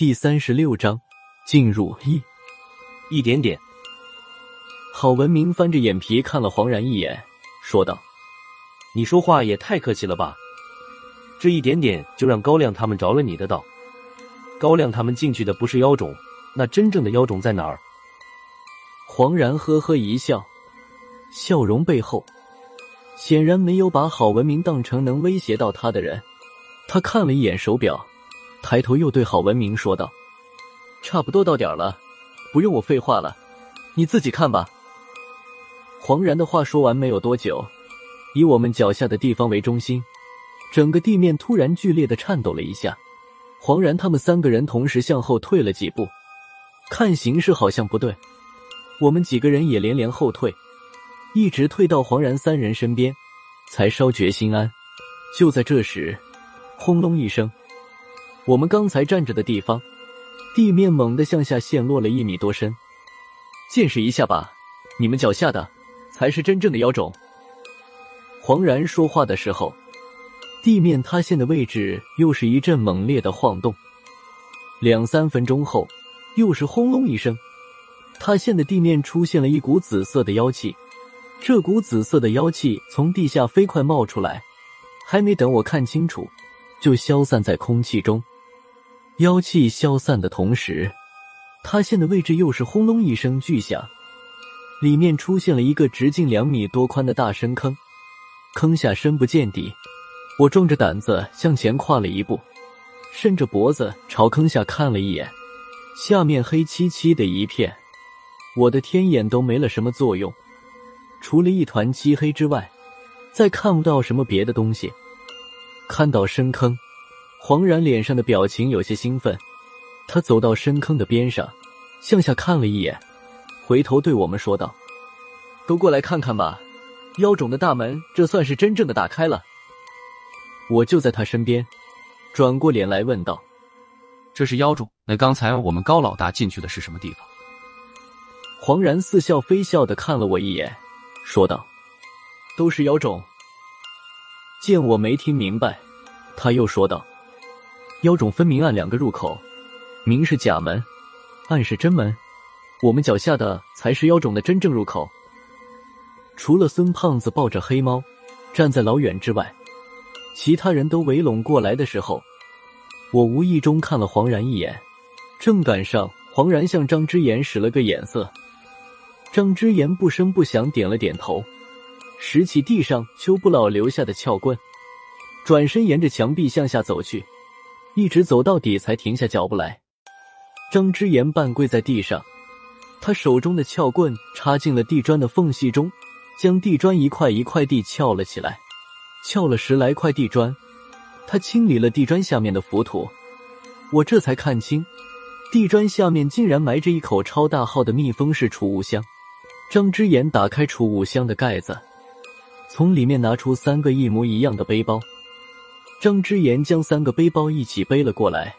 第三十六章进入一一点点。郝文明翻着眼皮看了黄然一眼，说道：“你说话也太客气了吧？这一点点就让高亮他们着了你的道？高亮他们进去的不是妖种，那真正的妖种在哪儿？”黄然呵呵一笑，笑容背后显然没有把郝文明当成能威胁到他的人。他看了一眼手表。抬头又对郝文明说道：“差不多到点了，不用我废话了，你自己看吧。”黄然的话说完没有多久，以我们脚下的地方为中心，整个地面突然剧烈的颤抖了一下。黄然他们三个人同时向后退了几步，看形势好像不对，我们几个人也连连后退，一直退到黄然三人身边，才稍觉心安。就在这时，轰隆一声。我们刚才站着的地方，地面猛地向下陷落了一米多深。见识一下吧，你们脚下的才是真正的妖种。黄然说话的时候，地面塌陷的位置又是一阵猛烈的晃动。两三分钟后，又是轰隆一声，塌陷的地面出现了一股紫色的妖气。这股紫色的妖气从地下飞快冒出来，还没等我看清楚，就消散在空气中。妖气消散的同时，塌陷的位置又是轰隆一声巨响，里面出现了一个直径两米多宽的大深坑，坑下深不见底。我壮着胆子向前跨了一步，伸着脖子朝坑下看了一眼，下面黑漆漆的一片，我的天眼都没了什么作用，除了一团漆黑之外，再看不到什么别的东西。看到深坑。黄然脸上的表情有些兴奋，他走到深坑的边上，向下看了一眼，回头对我们说道：“都过来看看吧，妖种的大门这算是真正的打开了。”我就在他身边，转过脸来问道：“这是妖种？那刚才我们高老大进去的是什么地方？”黄然似笑非笑的看了我一眼，说道：“都是妖种。”见我没听明白，他又说道。妖种分明暗两个入口，明是假门，暗是真门。我们脚下的才是妖种的真正入口。除了孙胖子抱着黑猫站在老远之外，其他人都围拢过来的时候，我无意中看了黄然一眼，正赶上黄然向张之言使了个眼色。张之言不声不响点了点头，拾起地上邱不老留下的撬棍，转身沿着墙壁向下走去。一直走到底，才停下脚步来。张之言半跪在地上，他手中的撬棍插进了地砖的缝隙中，将地砖一块一块地撬了起来。撬了十来块地砖，他清理了地砖下面的浮土。我这才看清，地砖下面竟然埋着一口超大号的密封式储物箱。张之言打开储物箱的盖子，从里面拿出三个一模一样的背包。张之言将三个背包一起背了过来，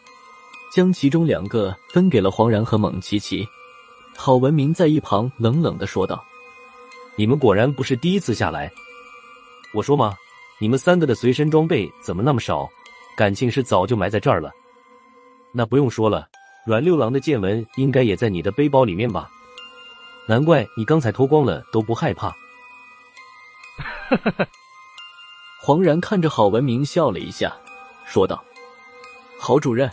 将其中两个分给了黄然和蒙奇奇。郝文明在一旁冷冷的说道：“你们果然不是第一次下来。我说嘛，你们三个的随身装备怎么那么少？感情是早就埋在这儿了？那不用说了，阮六郎的见闻应该也在你的背包里面吧？难怪你刚才脱光了都不害怕。”哈 哈黄然看着郝文明笑了一下，说道：“郝主任，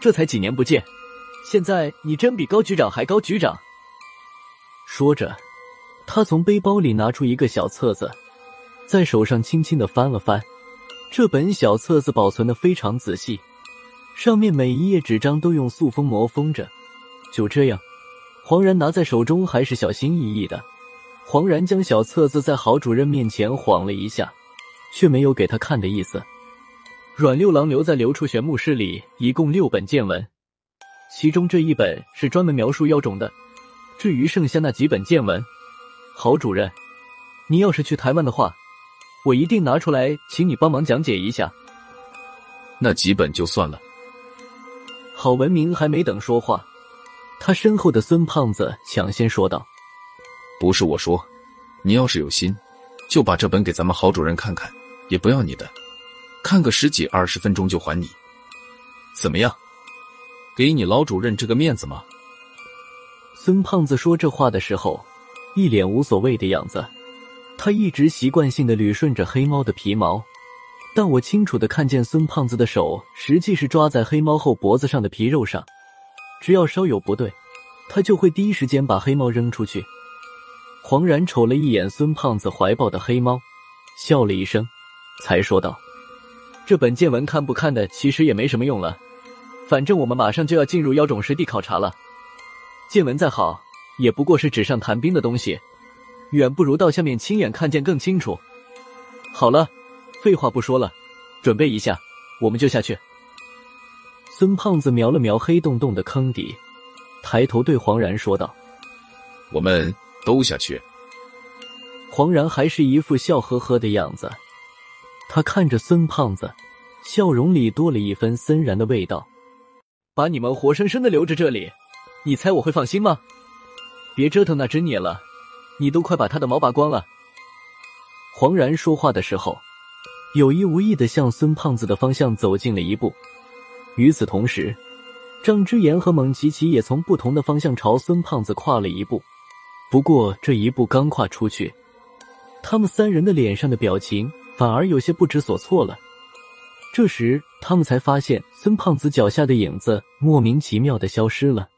这才几年不见，现在你真比高局长还高局长。”说着，他从背包里拿出一个小册子，在手上轻轻的翻了翻。这本小册子保存的非常仔细，上面每一页纸张都用塑封膜封着。就这样，黄然拿在手中还是小心翼翼的。黄然将小册子在郝主任面前晃了一下。却没有给他看的意思。阮六郎留在刘处玄墓室里，一共六本见闻，其中这一本是专门描述妖种的。至于剩下那几本见闻，郝主任，你要是去台湾的话，我一定拿出来请你帮忙讲解一下。那几本就算了。郝文明还没等说话，他身后的孙胖子抢先说道：“不是我说，你要是有心，就把这本给咱们郝主任看看。”也不要你的，看个十几二十分钟就还你，怎么样？给你老主任这个面子吗？孙胖子说这话的时候，一脸无所谓的样子。他一直习惯性的捋顺着黑猫的皮毛，但我清楚的看见孙胖子的手实际是抓在黑猫后脖子上的皮肉上，只要稍有不对，他就会第一时间把黑猫扔出去。黄然瞅了一眼孙胖子怀抱的黑猫，笑了一声，才说道：“这本见闻看不看的，其实也没什么用了。反正我们马上就要进入妖种实地考察了。见闻再好，也不过是纸上谈兵的东西。”远不如到下面亲眼看见更清楚。好了，废话不说了，准备一下，我们就下去。孙胖子瞄了瞄黑洞洞的坑底，抬头对黄然说道：“我们都下去。”黄然还是一副笑呵呵的样子，他看着孙胖子，笑容里多了一分森然的味道。把你们活生生的留着这里，你猜我会放心吗？别折腾那只孽了。你都快把他的毛拔光了！黄然说话的时候，有意无意的向孙胖子的方向走近了一步。与此同时，张之言和蒙奇奇也从不同的方向朝孙胖子跨了一步。不过这一步刚跨出去，他们三人的脸上的表情反而有些不知所措了。这时，他们才发现孙胖子脚下的影子莫名其妙的消失了。